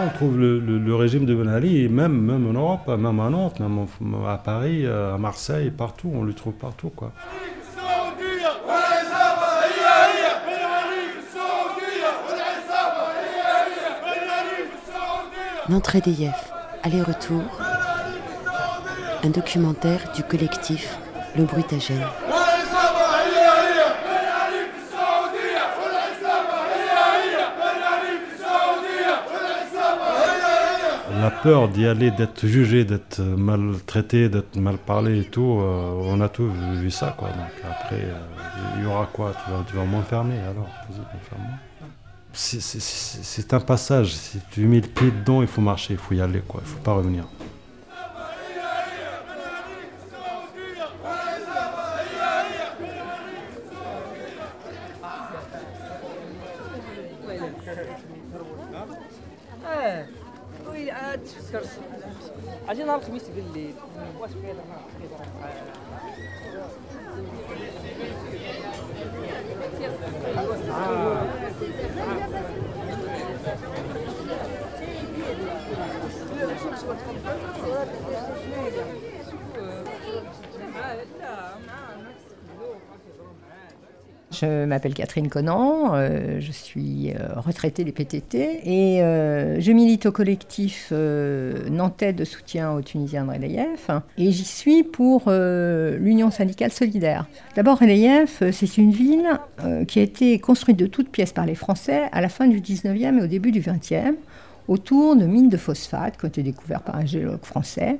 on trouve le, régime de Ben Ali, même, même en Europe, même à Nantes, même à Paris, à Marseille, partout, on le trouve partout. Quoi. L'entrée des aller-retour, un documentaire du collectif Le Bruitagène. La peur d'y aller, d'être jugé, d'être maltraité, d'être mal parlé et tout, euh, on a tout vu, ça quoi. Donc après, euh, il y aura quoi? Tu vas, tu vas m'enfermer alors c'est un passage. Si tu mets le pied dedans, il faut marcher, il faut y aller, quoi. Il faut pas revenir. Je m'appelle Catherine Conan, euh, je suis euh, retraitée des PTT et euh, je milite au collectif nantais de soutien aux Tunisiens de Relayef et j'y suis pour l'Union syndicale solidaire. D'abord, Relayef, c'est une ville qui a été construite de toutes pièces par les Français à la fin du 19e et au début du 20e autour de mines de phosphate qui ont été découvertes par un géologue français.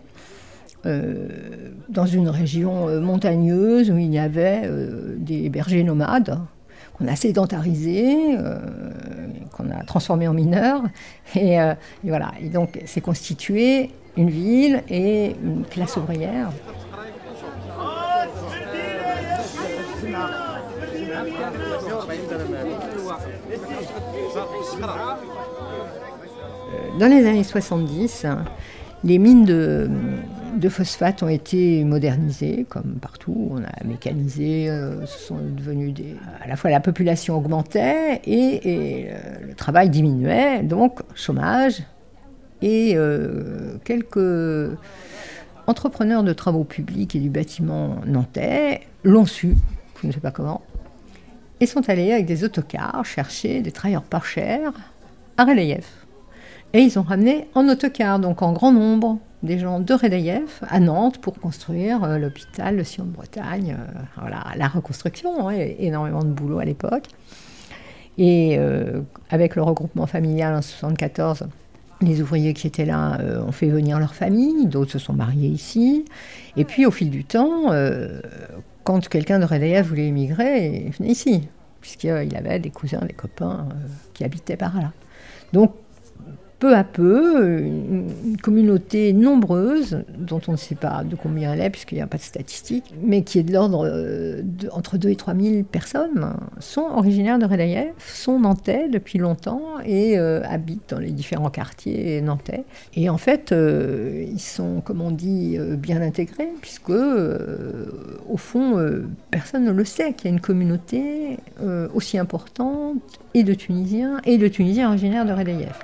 Euh, dans une région euh, montagneuse où il y avait euh, des bergers nomades qu'on a sédentarisés, qu'on a transformés en mineurs. Et, voilà, et donc c'est constitué une ville et une classe ouvrière. Dans les années 70, les mines de, de phosphate ont été modernisées, comme partout. On a mécanisé, euh. À la fois la population augmentait et, euh, le travail diminuait, donc chômage. Et euh, quelques entrepreneurs de travaux publics et du bâtiment nantais l'ont su, je ne sais pas comment, et sont allés avec des autocars chercher des travailleurs pas chers à Relayef. Et ils ont ramené en autocar, donc en grand nombre, des gens de Redaïev à Nantes pour construire euh, l'hôpital, le Sion de Bretagne. Euh, voilà, la reconstruction, hein, énormément de boulot à l'époque. Et euh, avec le regroupement familial en 1974, les ouvriers qui étaient là ont fait venir leur famille, d'autres se sont mariés ici. Et puis au fil du temps, quand quelqu'un de Redaïev voulait émigrer, il venait ici, puisqu'il avait des cousins, des copains qui habitaient par là. Donc peu à peu, une, communauté nombreuse, dont on ne sait pas de combien elle est, puisqu'il n'y a pas de statistiques, mais qui est de l'ordre euh, entre 2 et 3 000 personnes, sont originaires de Redaïev, sont nantais depuis longtemps et euh, habitent dans les différents quartiers nantais. Et en fait, euh, ils sont, comme on dit, bien intégrés, puisque, au fond, personne ne le sait qu'il y a une communauté aussi importante et de Tunisiens et de Tunisiens originaires de Redaïev.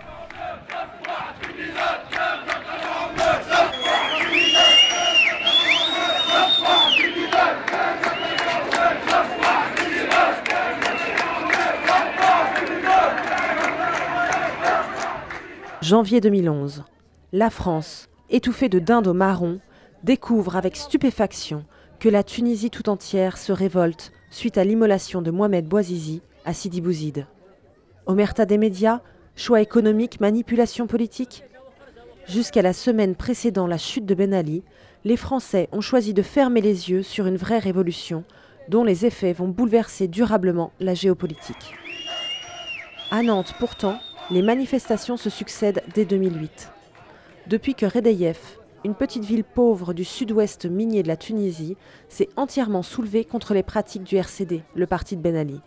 Janvier 2011. La France, étouffée de dindes au marron, découvre avec stupéfaction que la Tunisie tout entière se révolte suite à l'immolation de Mohamed Bouazizi à Sidi Bouzid. Omerta des médias, choix économiques, manipulation politique Jusqu'à la semaine précédant la chute de Ben Ali, les Français ont choisi de fermer les yeux sur une vraie révolution dont les effets vont bouleverser durablement la géopolitique. À Nantes, pourtant, les manifestations se succèdent dès 2008. Depuis que Redeyef, une petite ville pauvre du sud-ouest minier de la Tunisie, s'est entièrement soulevée contre les pratiques du RCD, le parti de Ben Ali.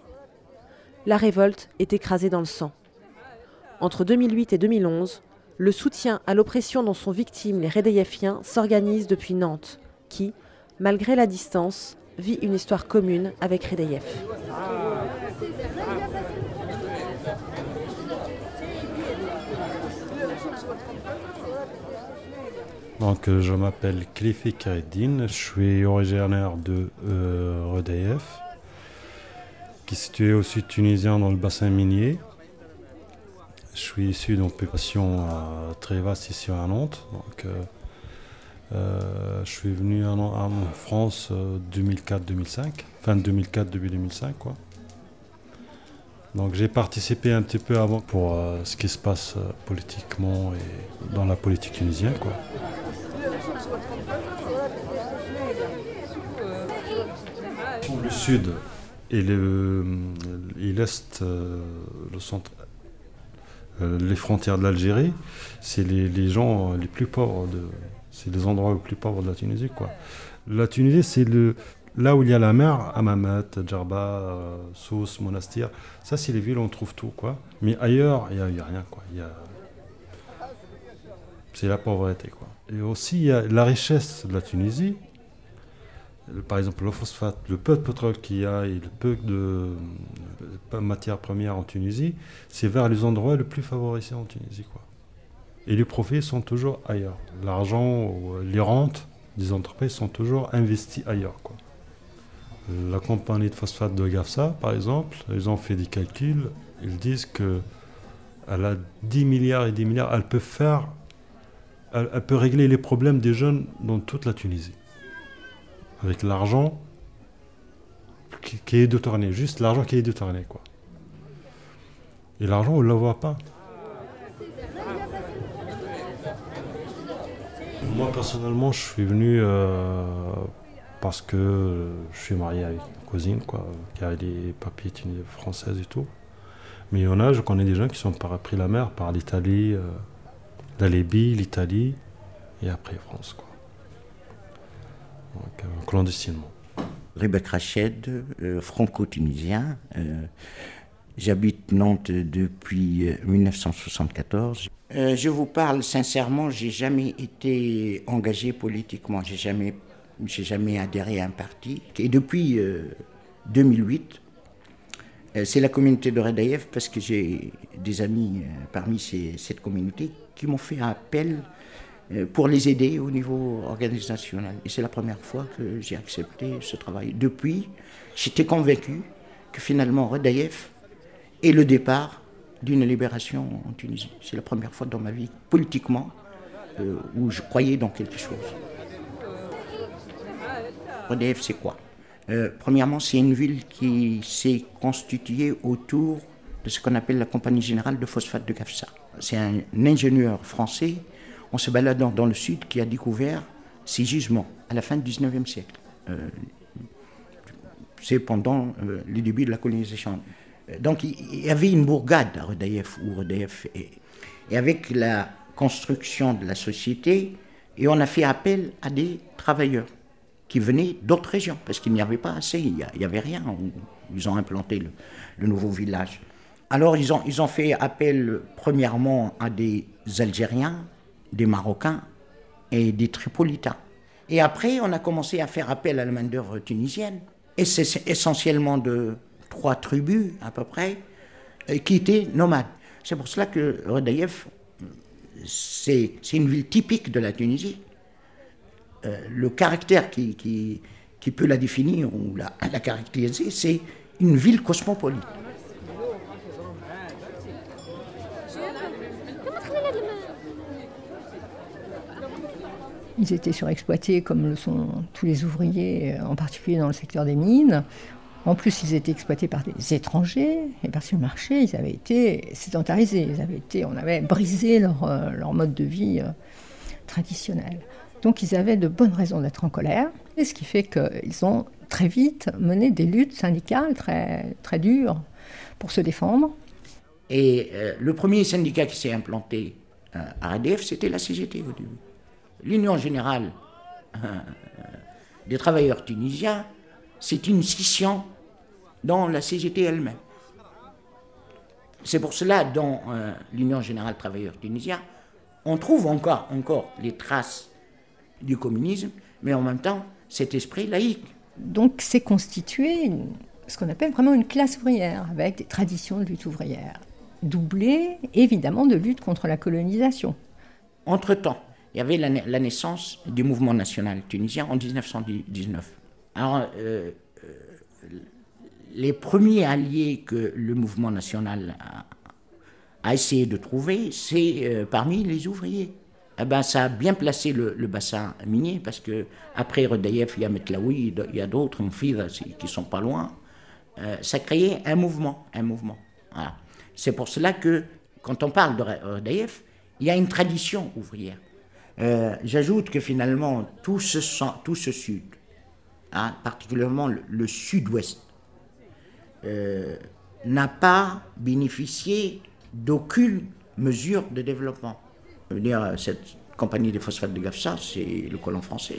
La révolte est écrasée dans le sang. Entre 2008 et 2011, le soutien à l'oppression dont sont victimes les Redeyefiens s'organise depuis Nantes, qui, malgré la distance, vit une histoire commune avec Redeyef. Donc, euh, je m'appelle Klifi Kereddin, je suis originaire de euh, qui est situé au sud tunisien dans le bassin minier. Je suis issu d'une population très vaste ici à Nantes. Donc, je suis venu en, France 2004-2005, fin 2004, début 2005. Quoi. Donc j'ai participé un petit peu avant pour euh, ce qui se passe euh, politiquement et dans la politique tunisienne. Quoi. Le sud et l'est, euh, le centre, les frontières de l'Algérie, c'est les, gens les plus pauvres, de, c'est les endroits les plus pauvres de la Tunisie. Quoi. La Tunisie, c'est le, Là où il y a la mer, Amamat, Djerba, euh, Sousse, Monastir, ça c'est les villes où on trouve tout. quoi. Mais ailleurs, il n'y a, rien. quoi. C'est la pauvreté. quoi. Et aussi, il y a la richesse de la Tunisie. Par exemple, le phosphate, le peu de pétrole qu'il y a et le peu de, matières premières en Tunisie, c'est vers les endroits les plus favorisés en Tunisie. quoi. Et les profits sont toujours ailleurs. L'argent, les rentes des entreprises sont toujours investis ailleurs. Quoi. La compagnie de phosphate de Gafsa, par exemple, ils ont fait des calculs. Ils disent que elle a 10 milliards et 10 milliards. Elle peut faire, elle, peut régler les problèmes des jeunes dans toute la Tunisie. Avec l'argent qui, est détourné, juste l'argent qui est détourné, quoi. Et l'argent, on ne le voit pas. Moi, personnellement, je suis venu euh, parce que je suis marié avec une cousine quoi, qui a des papiers françaises et tout. Mais il y en a, je connais des gens qui sont pris la mer par l'Italie, euh, la Libye, l'Italie et après France. Quoi. Donc, euh, clandestinement. Rebek Rached, euh, franco-tunisien. J'habite Nantes depuis 1974. je vous parle sincèrement, j'ai jamais été engagé politiquement, j'ai jamais j'ai jamais adhéré à un parti. Et depuis 2008, euh, euh, c'est la communauté de Redaïev, parce que j'ai des amis euh, parmi cette communauté qui m'ont fait appel pour les aider au niveau organisationnel. Et c'est la première fois que j'ai accepté ce travail. Depuis, j'étais convaincu que finalement Redaïev est le départ d'une libération en Tunisie. C'est la première fois dans ma vie, politiquement, où je croyais dans quelque chose. EDF, c'est quoi euh, Premièrement, c'est une ville qui s'est constituée autour de ce qu'on appelle la Compagnie Générale de Phosphate de Gafsa. C'est un ingénieur français, en se baladant dans le sud, qui a découvert ces gisements à la fin du 19e siècle. Euh, c'est pendant euh, le début de la colonisation. Donc il y avait une bourgade à Redaïef, ou Redaïef et avec la construction de la société, et on a fait appel à des travailleurs qui venaient d'autres régions, parce qu'il n'y avait pas assez, il n'y avait rien. Ils ont implanté le, nouveau village. Alors ils ont, ils ont fait appel premièrement à des Algériens, des Marocains et des Tripolitains. Et après, on a commencé à faire appel à la main-d'œuvre tunisienne. Et c'est essentiellement de trois tribus, à peu près, euh, qui étaient nomades. C'est pour cela que Redaïef, c'est une ville typique de la Tunisie. Euh, le caractère qui, peut la définir ou la, caractériser, c'est une ville cosmopolite. Ils étaient surexploités comme le sont tous les ouvriers, euh, en particulier dans le secteur des mines. En plus, ils étaient exploités par des étrangers et par ce marché, ils avaient été sédentarisés. Ils avaient été, on avait brisé leur, euh, leur mode de vie traditionnel. Donc ils avaient de bonnes raisons d'être en colère, et ce qui fait qu'ils ont très vite mené des luttes syndicales très, dures pour se défendre. Et euh, le premier syndicat qui s'est implanté euh, à ADF, c'était la CGT. L'Union générale euh, des travailleurs tunisiens, c'est une scission dans la CGT elle-même. C'est pour cela, dans l'Union générale des travailleurs tunisiens, on trouve encore, encore les traces du communisme, mais en même temps cet esprit laïque. Donc c'est constitué ce qu'on appelle vraiment une classe ouvrière, avec des traditions de lutte ouvrière, doublées évidemment de lutte contre la colonisation. Entre-temps, il y avait la, naissance du mouvement national tunisien en 1919. Alors, euh, euh, les premiers alliés que le mouvement national a, essayé de trouver, c'est euh, parmi les ouvriers. Eh ben, ça a bien placé le, bassin minier parce que après il y a Metlaoui, il y a d'autres, Mfida, qui sont pas loin. ça créait un mouvement, un mouvement. C'est pour cela que quand on parle de Redaïef, il y a une tradition ouvrière. Euh, j'ajoute que finalement, tout ce, tout ce sud, hein, particulièrement le, sud-ouest, euh, n'a pas bénéficié d'aucune mesure de développement. Cette compagnie des phosphates de Gafsa, c'est le colon français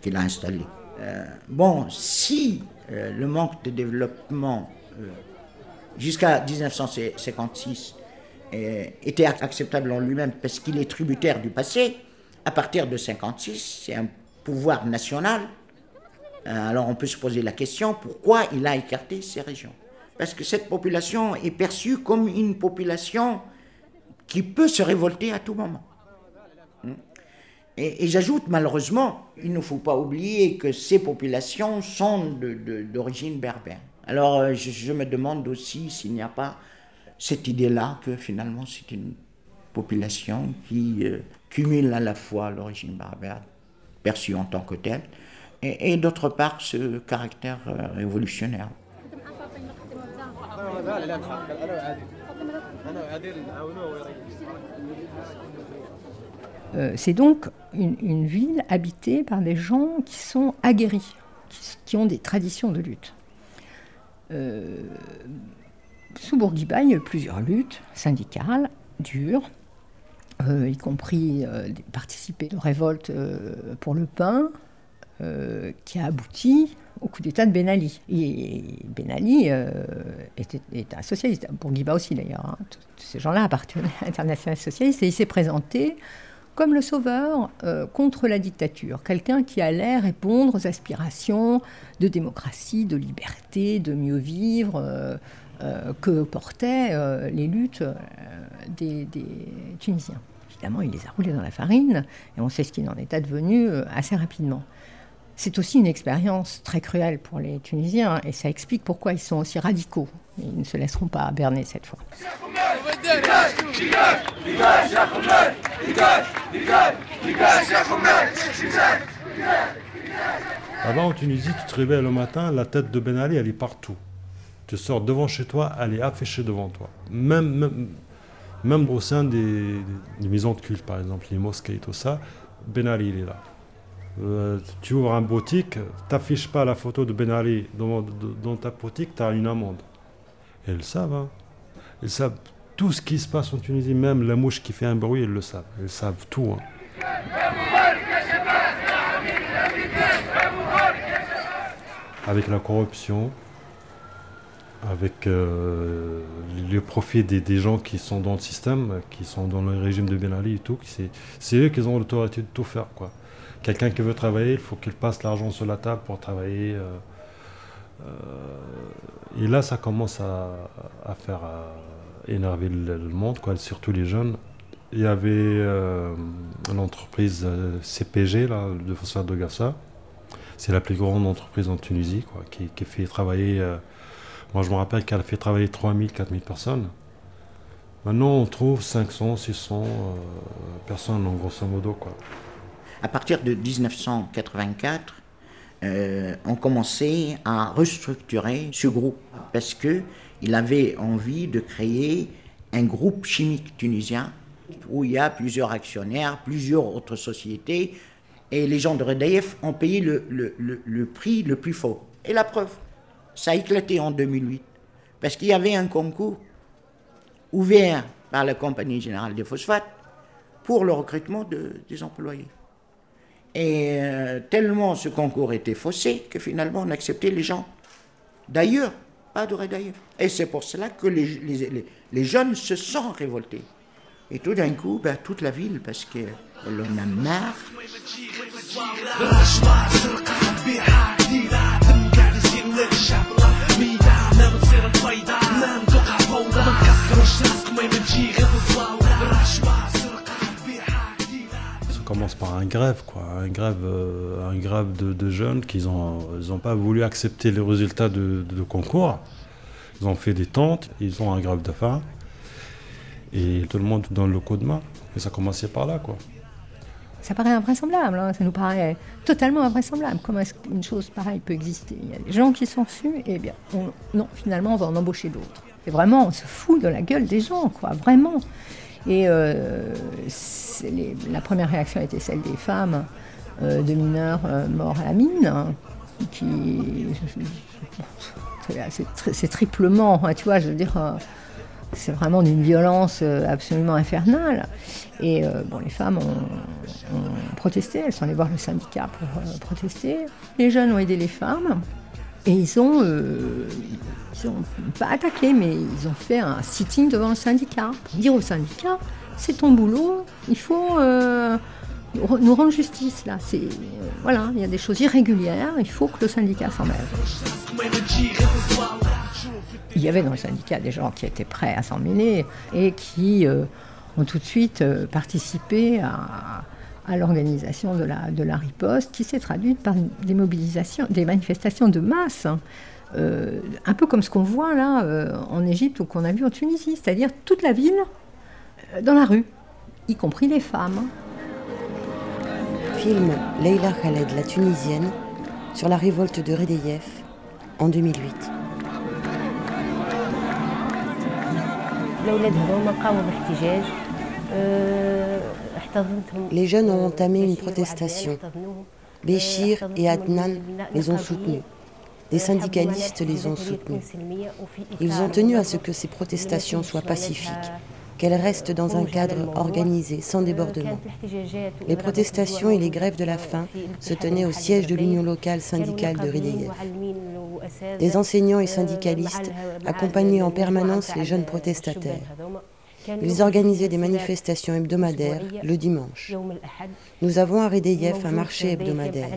qui, l'a installée. Euh, bon, si le manque de développement jusqu'à 1956 euh, était acceptable en lui-même parce qu'il est tributaire du passé, à partir de 56, c'est un pouvoir national. Euh, alors on peut se poser la question pourquoi il a écarté ces régions? Parce que cette population est perçue comme une population qui peut se révolter à tout moment. Hmm. Et, j'ajoute malheureusement, il ne faut pas oublier que ces populations sont d'origine berbère. Alors euh, je me demande aussi s'il n'y a pas cette idée-là que finalement c'est une population qui euh, cumule à la fois l'origine berbère perçue en tant que telle et, d'autre part ce caractère euh, révolutionnaire. Euh, c'est donc une, ville habitée par des gens qui sont aguerris, qui, ont des traditions de lutte. Sous Bourguiba, il y a eu plusieurs luttes syndicales dures, euh, y compris euh, participer de révoltes euh, pour le pain, qui a abouti au coup d'État de Ben Ali. Et Ben Ali était, un socialiste, Bourguiba aussi d'ailleurs. Hein. Tous ces gens-là appartenaient à l'international socialiste et il s'est présenté comme le sauveur contre la dictature, quelqu'un qui allait répondre aux aspirations de démocratie, de liberté, de mieux vivre. Euh, que portaient euh, les luttes euh, des, Tunisiens. Évidemment, il les a roulés dans la farine, et on sait ce qu'il en est advenu assez rapidement. C'est aussi une expérience très cruelle pour les Tunisiens, et ça explique pourquoi ils sont aussi radicaux. Ils ne se laisseront pas berner cette fois. Avant, en Tunisie, tu te réveilles le matin, la tête de Ben Ali, elle est partout. Tu sors devant chez toi, elle est affichée devant toi. Même, même, au sein des, maisons de culte, par exemple, les mosquées et tout ça, Ben Ali, il est là. Euh, tu ouvres un boutique, t'affiches pas la photo de Ben Ali dans, ta boutique, tu as une amende. Et ils savent. Hein. Savent tout ce qui se passe en Tunisie, même la mouche qui fait un bruit, ils le savent. Ils savent tout. Hein. Avec la corruption, avec euh, le profit des, gens qui sont dans le système, qui sont dans le régime de Ben Ali et tout, c'est eux qui ont l'autorité de tout faire. quoi. Quelqu'un qui veut travailler, il faut qu'il passe l'argent sur la table pour travailler. Euh, euh, et là, ça commence à, faire énerver le, monde, quoi, surtout les jeunes. Il y avait l'entreprise CPG, là, de phosphate de Gafsa. C'est la plus grande entreprise en Tunisie, quoi, qui, qui fait travailler moi, je me rappelle qu'elle fait travailler 3000, 4000 personnes. Maintenant, on trouve 500, 600 euh, personnes, en grosso modo. Quoi. À partir de 1984, euh, on commençait à restructurer ce groupe parce qu'il avait envie de créer un groupe chimique tunisien où il y a plusieurs actionnaires, plusieurs autres sociétés, et les gens de Redaïef ont payé le prix le plus fort. Et la preuve, ça a éclaté en 2008, parce qu'il y avait un concours ouvert par la Compagnie générale des phosphates pour le recrutement de, des employés. Et euh, tellement ce concours était faussé que finalement on acceptait les gens d'ailleurs, pas de d'ailleurs. Et c'est pour cela que les, jeunes se sont révoltés. Et tout d'un coup, ben, toute la ville, parce qu'on en a marre. Un grève, quoi, un grève, un grève de, jeunes qui n'ont ils ont pas voulu accepter les résultats de, concours. Ils ont fait des tentes, ils ont un grève de faim. Et tout le monde dans le coup de main. Et ça commençait par là, quoi. Ça paraît invraisemblable, hein. ça nous paraît totalement invraisemblable. Comment est-ce qu'une chose pareille peut exister? Il y a des gens qui sont reçus, et bien, non, finalement, on va en embaucher d'autres. Et vraiment, on se fout de la gueule des gens, quoi, vraiment. Et euh, la première réaction était celle des femmes euh, de mineurs euh, morts à la mine, hein, qui. C'est triplement, hein, tu vois, je veux dire c'est vraiment d'une violence absolument infernale. Et bon, les femmes ont, protesté, elles sont allées voir le syndicat pour protester. Les jeunes ont aidé les femmes et ils ont, ils ont pas attaqué, mais ils ont fait un sitting devant le syndicat pour dire au syndicat c'est ton boulot, il faut nous rendre justice là. C'est voilà, il y a des choses irrégulières, il faut que le syndicat s'en mêle il y avait dans le syndicat des gens qui étaient prêts à s'en mêler et qui euh, ont tout de suite euh, participé à, l'organisation de la, de la riposte qui s'est traduite par des mobilisations, des manifestations de masse. Hein. Euh, un peu comme ce qu'on voit là en Égypte ou qu'on a vu en Tunisie, c'est-à-dire toute la ville dans la rue, y compris les femmes. Film Leila Khaled, la Tunisienne, sur la révolte de Redeyef en 2008. Les jeunes ont entamé une protestation. Béchir et Adnan les ont soutenus. Des syndicalistes les ont soutenus. Ils ont tenu à ce que ces protestations soient pacifiques qu'elle reste dans un cadre organisé, sans débordement. Les protestations et les grèves de la faim se tenaient au siège de l'Union locale syndicale de Rideyev. Des enseignants et syndicalistes accompagnaient en permanence les jeunes protestataires. Ils organisaient des manifestations hebdomadaires le dimanche. Nous avons à Redeyef un marché hebdomadaire.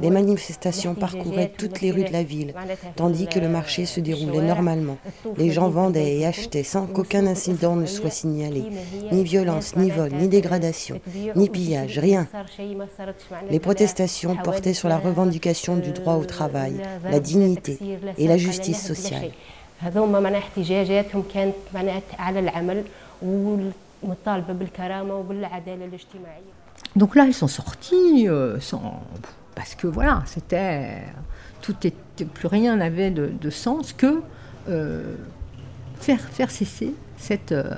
Les manifestations parcouraient toutes les rues de la ville, tandis que le marché se déroulait normalement. Les gens vendaient et achetaient sans qu'aucun incident ne soit signalé. Ni violence, ni vol, ni dégradation, ni pillage, rien. Les protestations portaient sur la revendication du droit au travail, la dignité et la justice sociale. Donc là, ils sont sortis euh, sans... parce que voilà, c'était tout était plus rien n'avait de, sens que euh, faire faire cesser cette euh,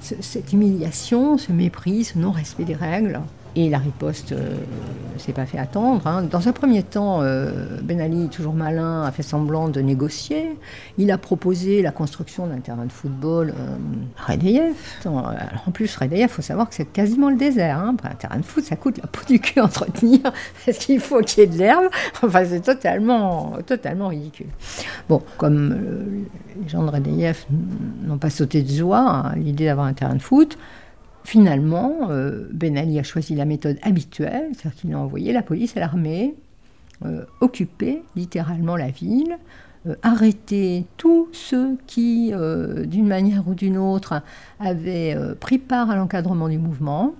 cette humiliation, ce mépris, ce non-respect des règles. Et la riposte ne euh, s'est pas fait attendre. Hein. Dans un premier temps, euh, Ben Ali, toujours malin, a fait semblant de négocier. Il a proposé la construction d'un terrain de football euh, à Redeyev. En plus, Redeyev, il faut savoir que c'est quasiment le désert. Hein. Un terrain de foot, ça coûte la peau du cul à entretenir parce qu'il faut qu'il y ait de l'herbe. Enfin, c'est totalement, totalement ridicule. Bon, comme les gens de Redeyev n'ont pas sauté de joie à l'idée d'avoir un terrain de foot, Finalement, euh, Ben Ali a choisi la méthode habituelle, c'est-à-dire qu'il a envoyé la police et l'armée euh, occuper littéralement la ville, euh, arrêter tous ceux qui, d'une manière ou d'une autre, avaient pris part à l'encadrement du mouvement,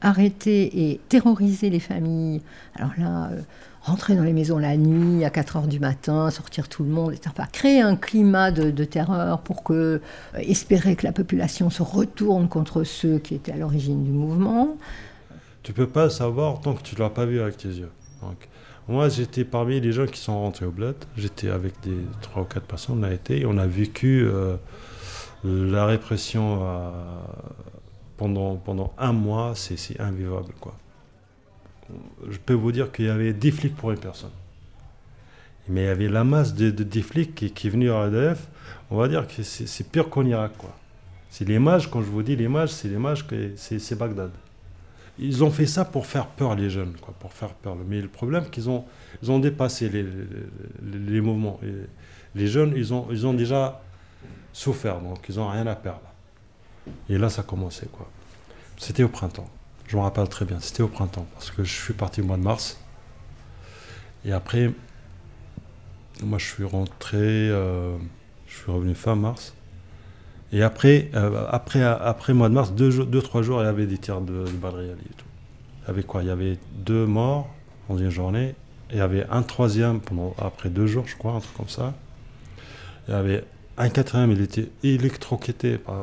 arrêter et terroriser les familles. Alors là, rentrer dans les maisons la nuit à 4 heures du matin, sortir tout le monde, etc. Enfin, créer un climat de, terreur pour que, euh, espérer que la population se retourne contre ceux qui étaient à l'origine du mouvement. Tu peux pas savoir tant que tu l'as pas vu avec tes yeux. Donc, moi, j'étais parmi les gens qui sont rentrés au bled. J'étais avec des trois ou quatre personnes, on a été, on a vécu euh, la répression euh, pendant, pendant un mois, c'est invivable, quoi je peux vous dire qu'il y avait 10 flics pour une personne. Mais il y avait la masse de, de flics qui, qui venue à ADF. On va dire que c'est pire qu'en Irak. Quoi. C'est l'image, quand je vous dis l'image, c'est l'image que c'est Bagdad. Ils ont fait ça pour faire peur les jeunes, pour faire peur. Mais le problème, qu'ils ont, ils ont dépassé les, mouvements. Les jeunes, ils ont, ils ont déjà souffert, donc ils n'ont rien à perdre. Et là, ça commençait. quoi. C'était au printemps. Je me rappelle très bien, c'était au printemps, parce que je suis parti au mois de mars. Et après, moi je suis rentré, euh, je suis revenu fin mars. Et après, euh, après, après mois de mars, deux, deux, trois jours, il y avait des tirs de, de balles réelles et tout. Il y avait quoi? Il y avait deux morts dans une journée. Il y avait un troisième pendant, après deux jours, je crois, un truc comme ça. Il y avait un quatrième, il était électrocuté par.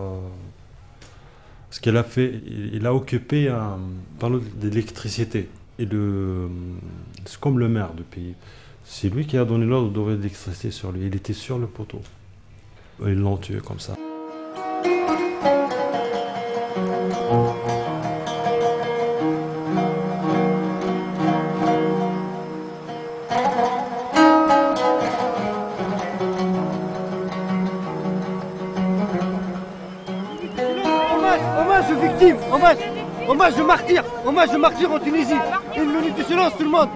Ce qu'il a fait, il, a occupé un panneau d'électricité. Et c'est comme le maire du pays. C'est lui qui a donné l'ordre d'ouvrir l'électricité sur lui. Il était sur le poteau. Ils l'ont tué comme ça. Hommage de martyr Hommage de martyr en Tunisie. Une minute de silence tout le monde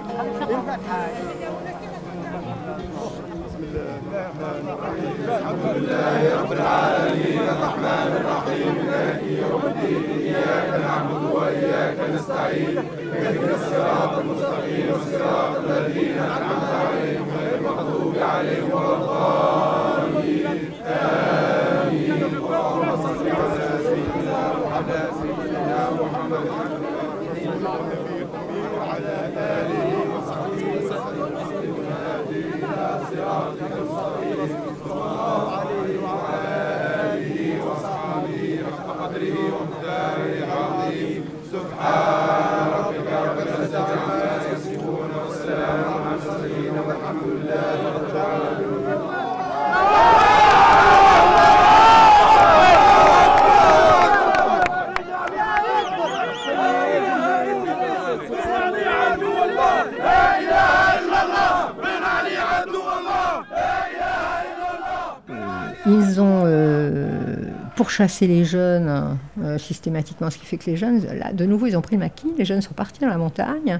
chasser les jeunes euh, systématiquement, ce qui fait que les jeunes, là, de nouveau, ils ont pris le maquis, les jeunes sont partis dans la montagne.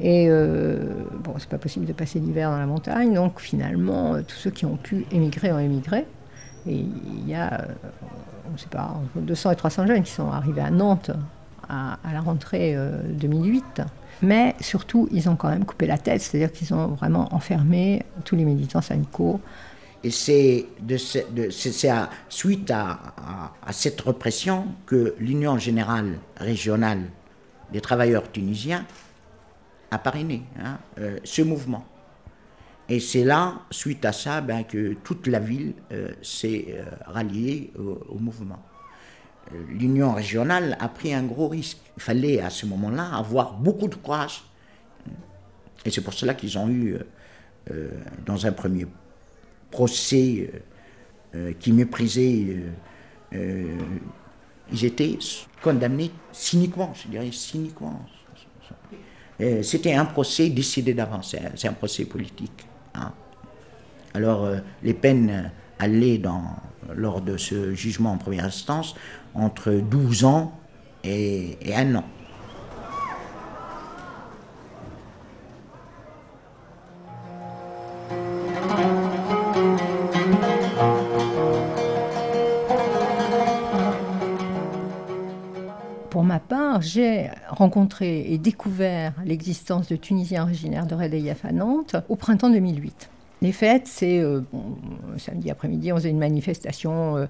Et euh, bon, c'est pas possible de passer l'hiver dans la montagne, donc finalement, euh, tous ceux qui ont pu émigrer ont émigré. Et il y a, on sait pas, entre 200 et 300 jeunes qui sont arrivés à Nantes à, la rentrée 2008. Mais surtout, ils ont quand même coupé la tête, c'est-à-dire qu'ils ont vraiment enfermé tous les militants syndicaux et c'est suite à, cette répression que l'Union générale régionale des travailleurs tunisiens a parrainé hein, euh, ce mouvement. Et c'est là, suite à ça, ben, que toute la ville euh, s'est euh, ralliée au, mouvement. L'Union régionale a pris un gros risque. Il fallait à ce moment-là avoir beaucoup de courage. Et c'est pour cela qu'ils ont eu, dans un premier procès euh, euh, qui méprisaient, euh, ils étaient condamnés cyniquement, je dirais cyniquement. C'était un procès décidé d'avance, c'est un procès politique. Hein. Alors, les peines allaient, dans, lors de ce jugement en première instance, entre 12 ans et, et un an. J'ai rencontré et découvert l'existence de Tunisiens originaires de Redeyef à Nantes au printemps 2008. Les fêtes, c'est euh, samedi après-midi, on faisait une manifestation euh,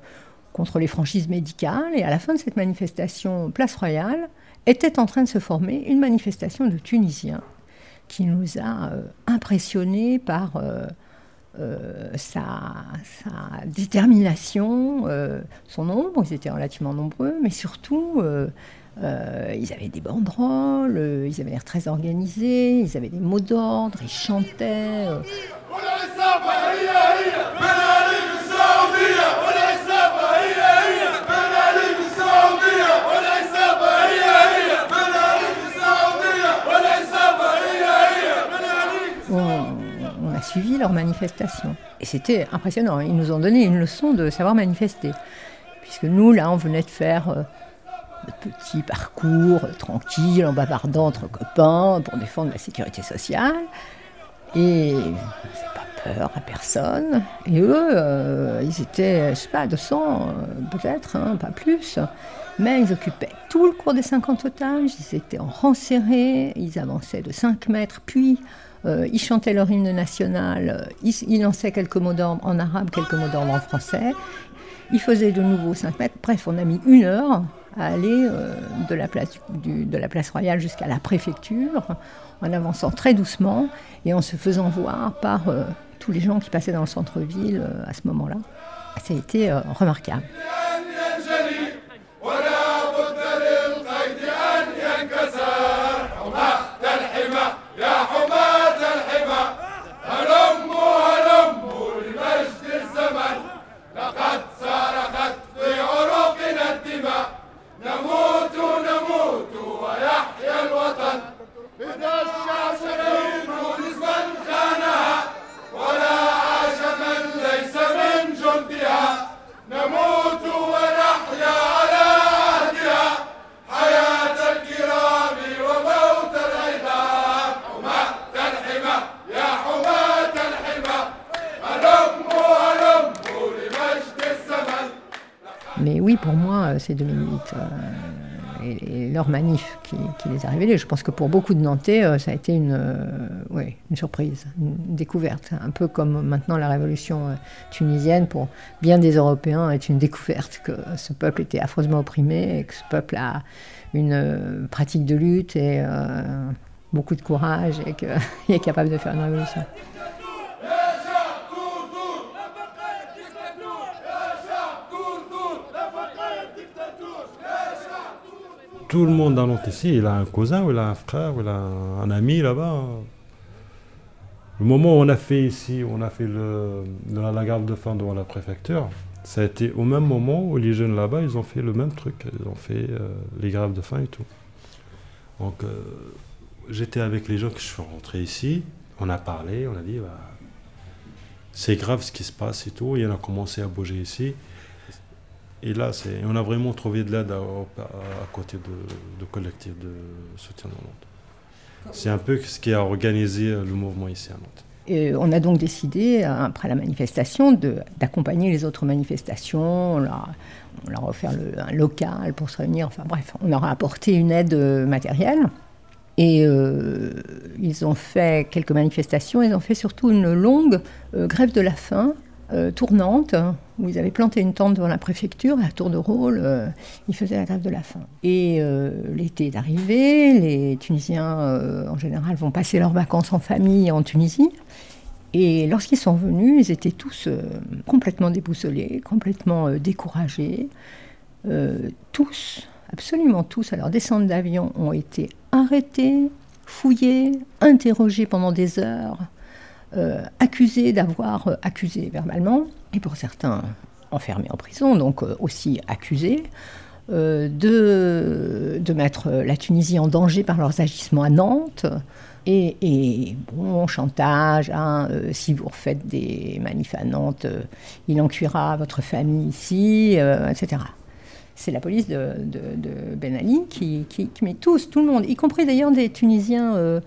contre les franchises médicales, et à la fin de cette manifestation, Place Royale, était en train de se former une manifestation de Tunisiens qui nous a euh, impressionnés par sa, sa, détermination, son nombre, ils étaient relativement nombreux, mais surtout euh, ils avaient des banderoles, euh, ils avaient l'air très organisés, ils avaient des mots d'ordre, ils chantaient. Euh. On, a suivi leur manifestation. Et c'était impressionnant. Ils nous ont donné une leçon de savoir manifester. Puisque nous, là, on venait de faire petit parcours tranquille en bavardant entre copains pour défendre la sécurité sociale. Et c'est pas peur à personne. Et eux, euh, ils étaient, je sais pas, 200 euh, peut-être, hein, pas plus. Mais ils occupaient tout le cours des 50 otages, ils étaient en rang serré, ils avançaient de 5 mètres, puis Euh, ils chantaient leur hymne national, ils, lançaient quelques mots d'ordre en arabe, quelques mots d'ordre en français. Ils faisaient de nouveau 5 mètres. Bref, on a mis une heure à aller euh, de, la place, royale jusqu'à la préfecture, en avançant très doucement et en se faisant voir par euh, tous les gens qui passaient dans le centre-ville à ce moment-là. Ça a été remarquable. Pour moi, euh, c'est 2008. Euh, et, leur manif qui, les a révélés. Je pense que pour beaucoup de Nantais, euh, ça a été une, une surprise, une découverte. Un peu comme maintenant la révolution tunisienne, pour bien des Européens, est une découverte que ce peuple était affreusement opprimé et que ce peuple a une pratique de lutte et beaucoup de courage et qu'il est capable de faire une révolution. Tout le monde dans l'autre ici, il a un cousin, ou il a un frère, ou il a un, ami là-bas. Le moment où on a fait ici, on a fait le, la garde de fin devant la préfecture, ça a été au même moment où les jeunes là-bas, ils ont fait le même truc. Ils ont fait euh, les graves de faim et tout. Donc, euh, j'étais avec les gens que je suis rentré ici. On a parlé, on a dit, bah, c'est grave ce qui se passe et tout. Et on a commencé à bouger ici. Et là, on a vraiment trouvé de l'aide à, côté de, de collectifs de soutien de Nantes. C'est un peu ce qui a organisé le mouvement ici à Nantes. Et on a donc décidé, après la manifestation, d'accompagner les autres manifestations. On leur, a offert un local pour se réunir. Enfin bref, on leur a apporté une aide matérielle. Et euh, ils ont fait quelques manifestations. Ils ont fait surtout une longue euh, grève de la faim euh, tournante, où ils avaient planté une tente devant la préfecture, à tour de rôle, euh, ils faisaient la grève de la faim. Et euh, l'été est arrivé, les Tunisiens, en général, vont passer leurs vacances en famille en Tunisie. Et lorsqu'ils sont venus, ils étaient tous complètement déboussolés, complètement découragés. tous, absolument tous, à leur descente d'avion, ont été arrêtés, fouillés, interrogés pendant des heures. Euh, accusés d'avoir euh, accusé verbalement, et pour certains enfermés en prison, donc euh, aussi accusés, de, de, mettre la Tunisie en danger par leurs agissements à Nantes. Et, bon, chantage, hein, si vous refaites des manifs à Nantes, il en cuira votre famille ici, etc. C'est la police de, Ben Ali qui, qui, met tous, tout le monde, y compris d'ailleurs des Tunisiens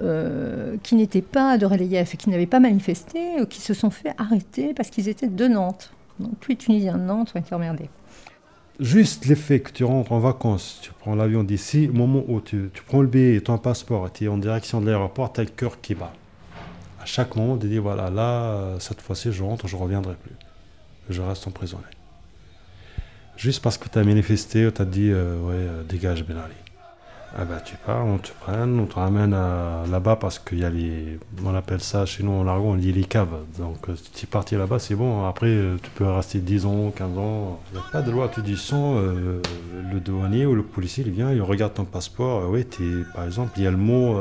euh, qui n'étaient pas de relief et qui n'avaient pas manifesté, euh, qui se sont fait arrêter parce qu'ils étaient de Nantes. Donc tous les Tunisiens de Nantes ont été emmerdés. Juste l'effet que tu rentres en vacances, tu prends l'avion d'ici, au moment où tu, prends le billet et ton passeport tu es en direction de l'aéroport, tu as le cœur qui bat. À chaque moment, tu dis voilà, là, cette fois-ci, je rentre, je ne reviendrai plus. Je reste emprisonné. Juste parce que tu as manifesté, tu as dit euh, ouais, dégage Ben Ali. Ah bah tu pars, on te prenne, on te ramène là-bas parce qu'il y a les... On appelle ça chez nous en argot, on dit les caves. Donc euh, si tu parti là-bas, c'est bon. Après, euh, tu peux rester 10 ans, 15 ans. Il n'y a pas de loi. Tu dis sans, euh, le douanier ou le policier, il vient, il regarde ton passeport. oui, es, par exemple, il y a le mot...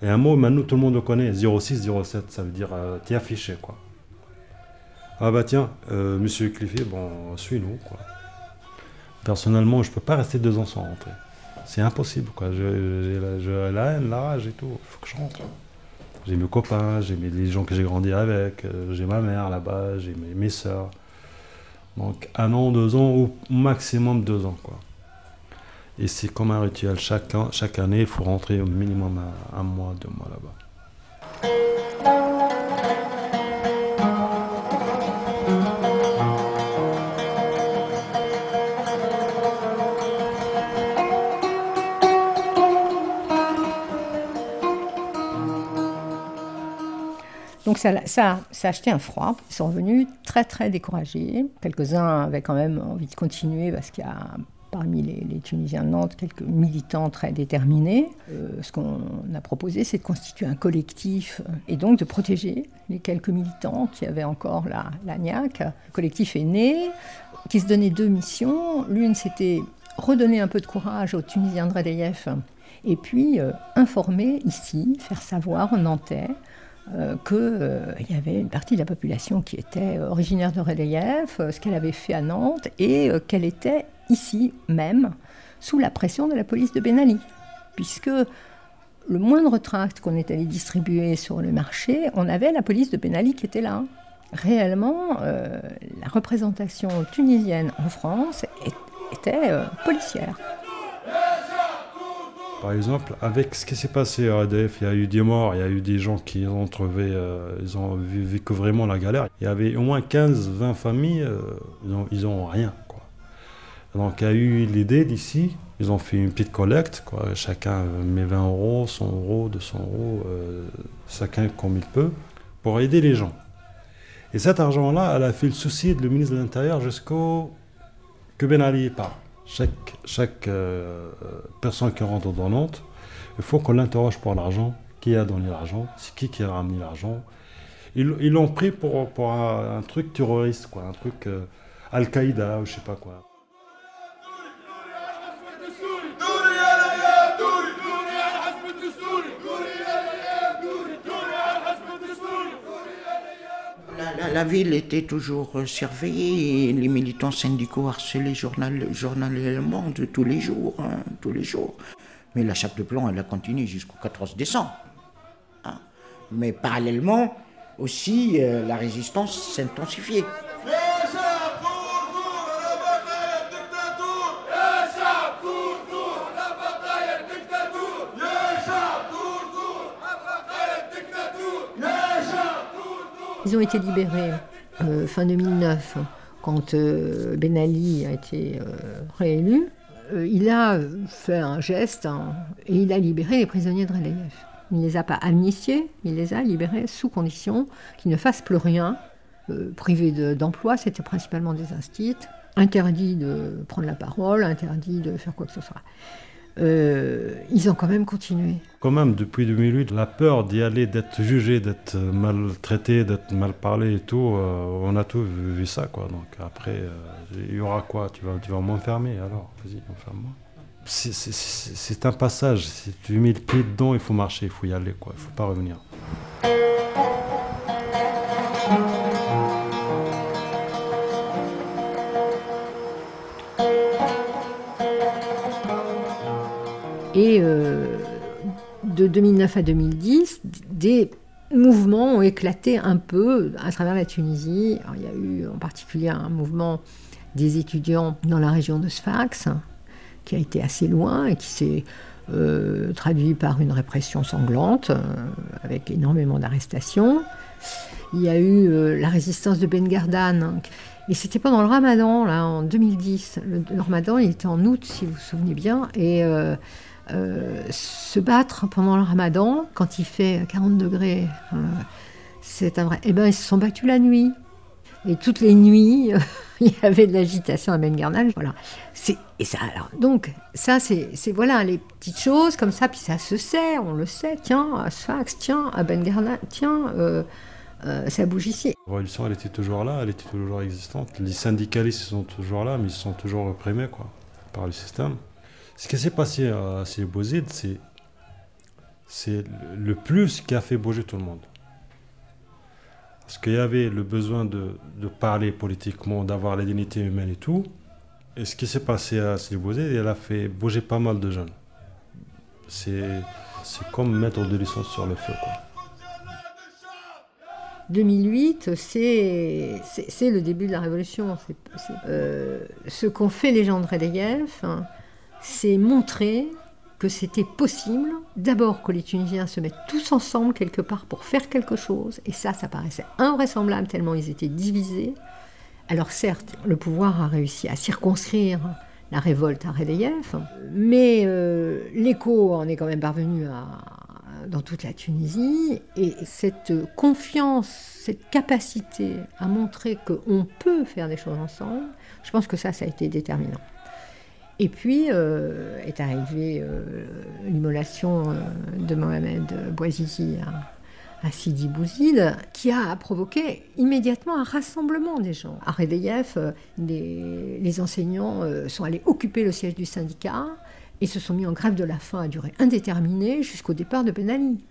et un mot, maintenant tout le monde le connaît, 06, 07, ça veut dire tu es affiché quoi. Ah bah tiens, monsieur Cliffy, bon, suis-nous quoi. Personnellement, je peux pas rester deux ans sans rentrer. C'est impossible, quoi. J'ai la, haine, la rage et tout. Il faut que je rentre. J'ai mes copains, j'ai les gens que j'ai grandi avec, euh, j'ai ma mère là-bas, j'ai mes, mes soeurs. Donc un an, deux ans, ou maximum deux ans, quoi. Et c'est comme un rituel. Chaque, chaque année, il faut rentrer au minimum un mois, deux mois là-bas. Ça, ça, a acheté un froid. Ils sont revenus très très découragés. Quelques-uns avaient quand même envie de continuer parce qu'il y a parmi les, Tunisiens de Nantes quelques militants très déterminés. Euh, ce qu'on a proposé, c'est de constituer un collectif et donc de protéger les quelques militants qui avaient encore la, la. Le collectif est né, qui se donnait deux missions. L'une, c'était redonner un peu de courage aux Tunisiens de Redeyev et puis euh, informer ici, faire savoir aux Nantais euh, qu'il euh, y avait une partie de la population qui était originaire de Redeyev, ce qu'elle avait fait à Nantes et qu'elle était ici même sous la pression de la police de Ben Ali. Puisque le moindre tract qu'on est allé distribuer sur le marché, on avait la police de Ben Ali qui était là. Réellement, la représentation tunisienne en France était policière. Par exemple, avec ce qui s'est passé à ADF, il y a eu des morts, il y a eu des gens qui ont trouvé, euh, ils ont vécu vraiment la galère. Il y avait au moins 15-20 familles, euh, ils, ont, rien. Donc il y a eu l'idée d'ici, ils ont fait une petite collecte, chacun met 20 euros, 100 euros, 200 euros, euh, chacun comme il peut, pour aider les gens. Et cet argent-là, elle a fait le souci de le ministre de l'Intérieur jusqu'au que Ben Ali parle chaque, chaque euh, personne qui rentre dans Nantes, il faut qu'on l'interroge pour l'argent, qui a donné l'argent, c'est qui qui a ramené l'argent. Ils l'ont pris pour, pour un, truc terroriste, quoi, un truc euh, Al-Qaïda ou je sais pas quoi. La, ville était toujours surveillée, les militants syndicaux harcelaient journal, journalièrement tous les jours, hein, tous les jours. Mais la chape de plomb, elle a continué jusqu'au 14 décembre. Hein. Mais parallèlement, aussi, euh, la résistance s'intensifiait. Ils ont été libérés euh, fin 2009, quand euh, Ben Ali a été euh, réélu. il a fait un geste hein, et il a libéré les prisonniers de Redeyev. Il ne les a pas amnistiés, il les a libérés sous condition qu'ils ne fassent plus rien. privés d'emploi, c'était principalement des instits. Interdit de prendre la parole, interdit de faire quoi que ce soit. Euh, ils ont quand même continué. Quand même, depuis 2008, la peur d'y aller, d'être jugé, d'être maltraité, d'être mal parlé et tout, euh, on a tout vu, ça, quoi. Donc après, euh, il y aura quoi? Tu vas, tu vas m'enfermer alors? Vas-y, enferme-moi. C'est un passage. Si tu mets le pied dedans, il faut marcher, il faut y aller, quoi. Il faut pas revenir. Et euh, de 2009 à 2010, des mouvements ont éclaté un peu à travers la Tunisie. il y a eu en particulier un mouvement des étudiants dans la région de Sfax, qui a été assez loin et qui s'est euh, traduit par une répression sanglante, euh, avec énormément d'arrestations. Il y a eu la résistance de Ben Gardan, et c'était pendant le ramadan, là, en 2010. Le, ramadan, il était en août, si vous vous souvenez bien, et euh, se battre pendant le ramadan, quand il fait 40 degrés, euh, c'est un vrai. Eh ben, ils se sont battus la nuit. Et toutes les nuits, il y avait de l'agitation à Bengarnal. Voilà. Et ça, alors, donc, ça, c'est voilà, les petites choses comme ça, puis ça se sait, on le sait. Tiens, à Sfax, tiens, à Bengarnal, tiens, euh, ça bouge ici. La révolution, elle était toujours là, elle était toujours existante. Les syndicalistes sont toujours là, mais ils sont toujours reprimés quoi, par le système. Ce qui s'est passé à Sibozid, c'est c'est le plus qui a fait bouger tout le monde. Parce qu'il y avait le besoin de, de parler politiquement, d'avoir la dignité humaine et tout. Et ce qui s'est passé à Sibozid, elle a fait bouger pas mal de jeunes. C'est comme mettre de l'essence sur le feu. Quoi. 2008, c'est le début de la révolution. Euh, ce qu'ont fait les gens de Redeyev, hein, c'est montrer que c'était possible, d'abord que les Tunisiens se mettent tous ensemble quelque part pour faire quelque chose, et ça, ça paraissait invraisemblable tellement ils étaient divisés. Alors certes, le pouvoir a réussi à circonscrire la révolte à Redeyev, mais euh, l'écho en est quand même parvenu dans toute la Tunisie. Et cette confiance, cette capacité à montrer qu'on peut faire des choses ensemble, je pense que ça, ça a été déterminant. Et puis euh, est arrivée euh, l'immolation euh, de Mohamed Bouazizi à, Sidi Bouzid, qui a provoqué immédiatement un rassemblement des gens. À Redeyef, les, les, enseignants sont allés occuper le siège du syndicat et se sont mis en grève de la faim à durée indéterminée jusqu'au départ de Ben Ali.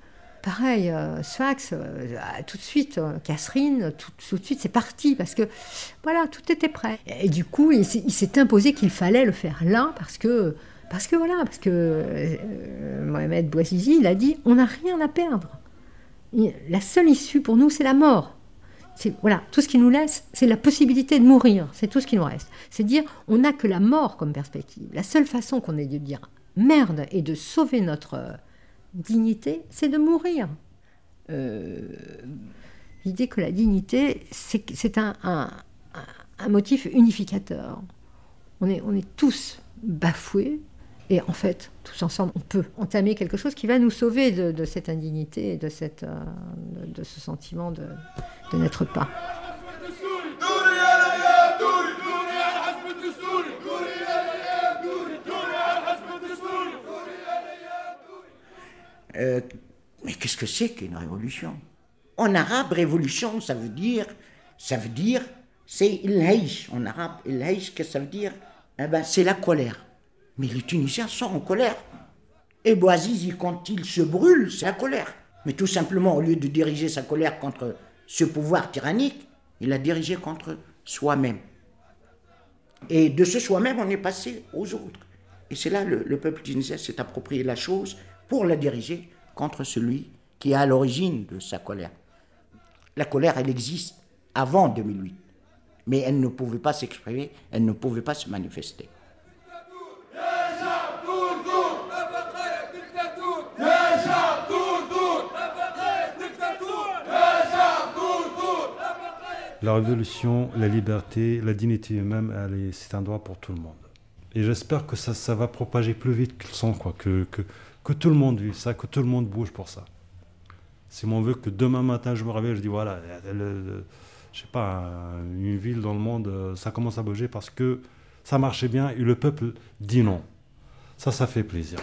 Pareil, euh, Sfax, euh, tout de suite, euh, Catherine, tout, de suite, c'est parti parce que voilà, tout était prêt. Et, du coup, il, s'est imposé qu'il fallait le faire là parce que, parce que voilà, parce que Mohamed Bouazizi, il a dit on n'a rien à perdre. la seule issue pour nous, c'est la mort. Voilà, tout ce qui nous laisse, c'est la possibilité de mourir. C'est tout ce qui nous reste. C'est dire on n'a que la mort comme perspective. La seule façon qu'on ait de dire merde et de sauver notre dignité, c'est de mourir. Euh, l'idée que la dignité, c'est un, motif unificateur. On est, tous bafoués, et en fait, tous ensemble, on peut entamer quelque chose qui va nous sauver de, cette indignité et de, euh, ce sentiment de n'être pas. Euh, mais qu'est-ce que c'est qu'une révolution? En arabe, révolution, ça veut dire, ça veut dire, c'est il En arabe, il qu'est-ce que ça veut dire? Eh ben, C'est la colère. Mais les Tunisiens sont en colère. Et Bouazizi, quand il se brûle, c'est la colère. Mais tout simplement, au lieu de diriger sa colère contre ce pouvoir tyrannique, il l'a dirigé contre soi-même. Et de ce soi-même, on est passé aux autres. Et c'est là le, le peuple tunisien s'est approprié la chose pour la diriger contre celui qui est à l'origine de sa colère. La colère, elle existe avant 2008, mais elle ne pouvait pas s'exprimer, elle ne pouvait pas se manifester. La révolution, la liberté, la dignité humaine, c'est un droit pour tout le monde. Et j'espère que ça, va propager plus vite que le son, quoi, que tout le monde vit ça, que tout le monde bouge pour ça. Si mon veut que demain matin je me réveille, je dis voilà, je sais pas, une ville dans le monde, euh, ça commence à bouger parce que ça marchait bien et le peuple dit non. Ça, ça fait plaisir.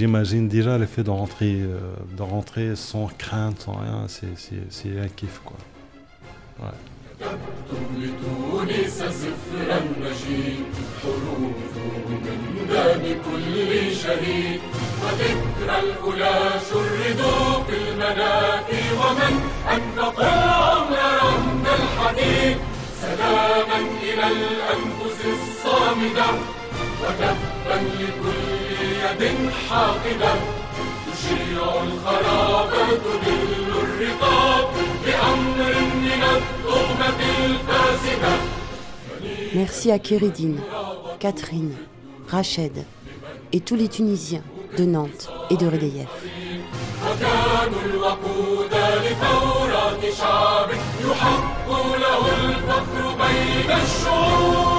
j'imagine déjà l'effet de rentrer, euh, de rentrer sans crainte, sans rien, c'est un kiff quoi. Ouais. لتونس سفرا مجيد حروفه من دم كل شهيد وذكرى الأولى شردوا في المنافي ومن أنفق العمر رهن الحديد سلاما إلى الأنفس الصامدة وكفا لكل يد حاقدة تشيع الخراب تدل الرقاب بأمر من التهمة الفاسدة Merci à Kéridine, Catherine, Rached et tous les Tunisiens de Nantes et de Redeyef. وكانوا الوقود لثورات شعب يحق له الفخر بين الشعوب